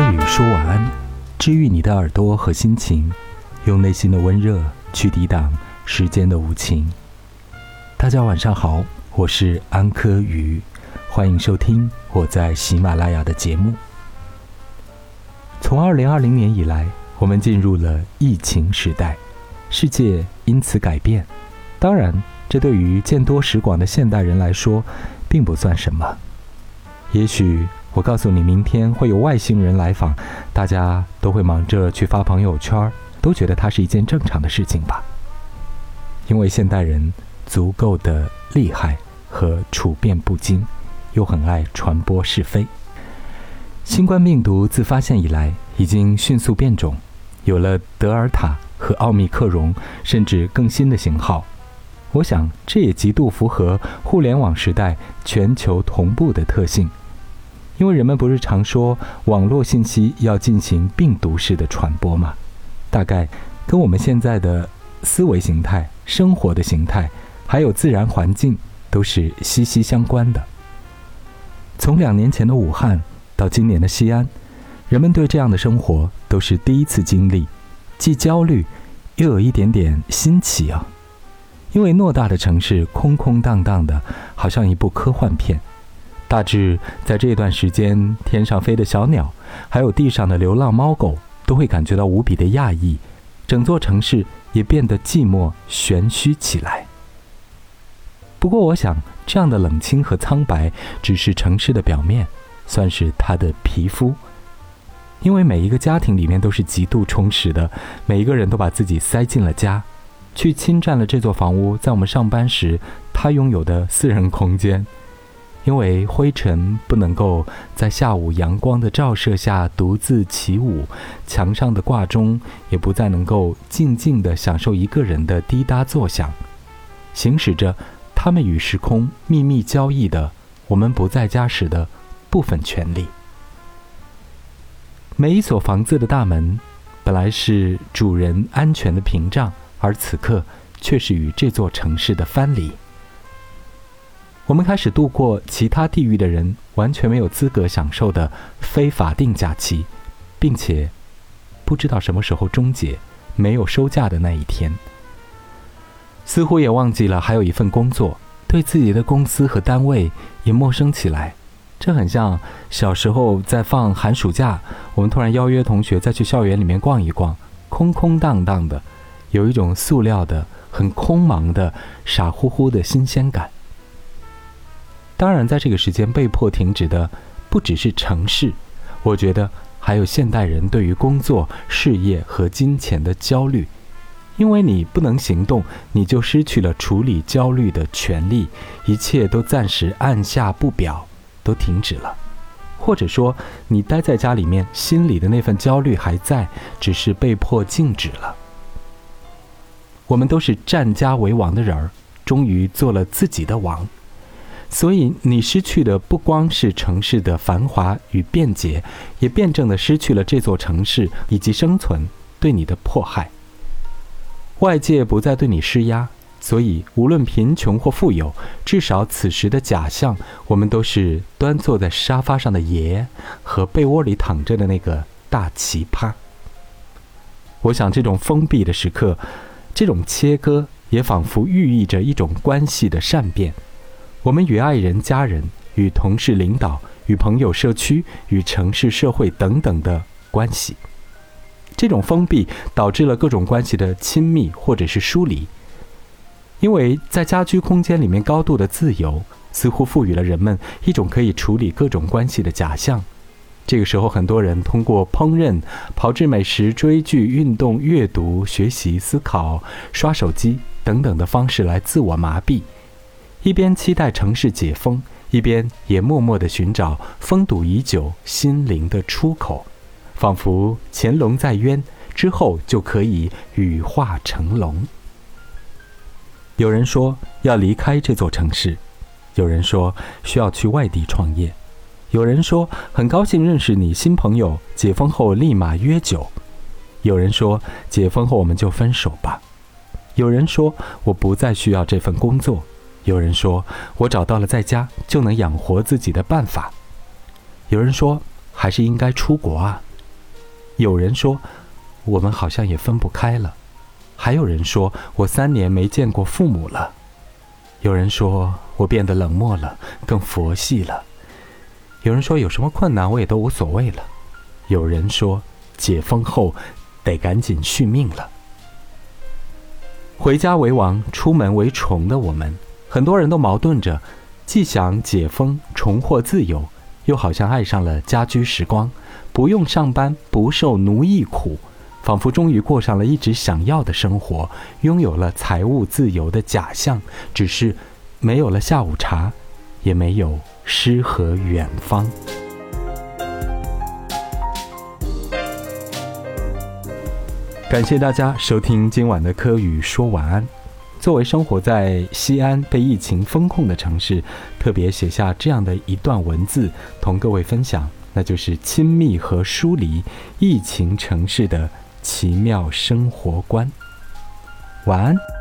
语说晚安，治愈你的耳朵和心情，用内心的温热去抵挡时间的无情。大家晚上好，我是安科语，欢迎收听我在喜马拉雅的节目。从二零二零年以来，我们进入了疫情时代，世界因此改变。当然，这对于见多识广的现代人来说，并不算什么。也许我告诉你，明天会有外星人来访，大家都会忙着去发朋友圈，都觉得它是一件正常的事情吧。因为现代人足够的厉害和处变不惊，又很爱传播是非。新冠病毒自发现以来，已经迅速变种，有了德尔塔和奥密克戎，甚至更新的型号。我想，这也极度符合互联网时代全球同步的特性。因为人们不是常说网络信息要进行病毒式的传播吗？大概跟我们现在的思维形态、生活的形态，还有自然环境都是息息相关的。从两年前的武汉到今年的西安，人们对这样的生活都是第一次经历，既焦虑，又有一点点新奇啊。因为偌大的城市空空荡荡的，好像一部科幻片。大致在这段时间，天上飞的小鸟，还有地上的流浪猫狗，都会感觉到无比的讶异，整座城市也变得寂寞玄虚起来。不过，我想这样的冷清和苍白，只是城市的表面，算是它的皮肤。因为每一个家庭里面都是极度充实的，每一个人都把自己塞进了家，去侵占了这座房屋，在我们上班时他拥有的私人空间。因为灰尘不能够在下午阳光的照射下独自起舞，墙上的挂钟也不再能够静静地享受一个人的滴答作响，行使着他们与时空秘密交易的我们不在家时的部分权利。每一所房子的大门，本来是主人安全的屏障，而此刻却是与这座城市的藩篱。我们开始度过其他地域的人完全没有资格享受的非法定假期，并且不知道什么时候终结没有收假的那一天。似乎也忘记了还有一份工作，对自己的公司和单位也陌生起来。这很像小时候在放寒暑假，我们突然邀约同学再去校园里面逛一逛，空空荡荡的，有一种塑料的、很空茫的、傻乎乎的新鲜感。当然，在这个时间被迫停止的不只是城市，我觉得还有现代人对于工作、事业和金钱的焦虑。因为你不能行动，你就失去了处理焦虑的权利，一切都暂时按下不表，都停止了。或者说，你待在家里面，心里的那份焦虑还在，只是被迫静止了。我们都是占家为王的人儿，终于做了自己的王。所以，你失去的不光是城市的繁华与便捷，也辩证的失去了这座城市以及生存对你的迫害。外界不再对你施压，所以无论贫穷或富有，至少此时的假象，我们都是端坐在沙发上的爷和被窝里躺着的那个大奇葩。我想，这种封闭的时刻，这种切割，也仿佛寓意着一种关系的善变。我们与爱人、家人、与同事、领导、与朋友、社区、与城市、社会等等的关系，这种封闭导致了各种关系的亲密或者是疏离。因为在家居空间里面高度的自由，似乎赋予了人们一种可以处理各种关系的假象。这个时候，很多人通过烹饪、炮制美食、追剧、运动、阅读、学习、思考、刷手机等等的方式来自我麻痹。一边期待城市解封，一边也默默地寻找封堵已久心灵的出口，仿佛潜龙在渊，之后就可以羽化成龙。有人说要离开这座城市，有人说需要去外地创业，有人说很高兴认识你新朋友，解封后立马约酒，有人说解封后我们就分手吧，有人说我不再需要这份工作。有人说，我找到了在家就能养活自己的办法。有人说，还是应该出国啊，有人说，我们好像也分不开了；还有人说我三年没见过父母了；有人说我变得冷漠了，更佛系了；有人说有什么困难我也都无所谓了；有人说解封后得赶紧续命了。回家为王，出门为虫的我们，很多人都矛盾着，既想解封重获自由，又好像爱上了家居时光。不用上班，不受奴役苦，仿佛终于过上了一直想要的生活，拥有了财务自由的假象。只是没有了下午茶，也没有诗和远方。感谢大家收听今晚的科语说晚安。作为生活在西安被疫情封控的城市，特别写下这样的一段文字，同各位分享。那就是亲密和疏离，疫情城市的奇妙生活观。晚安。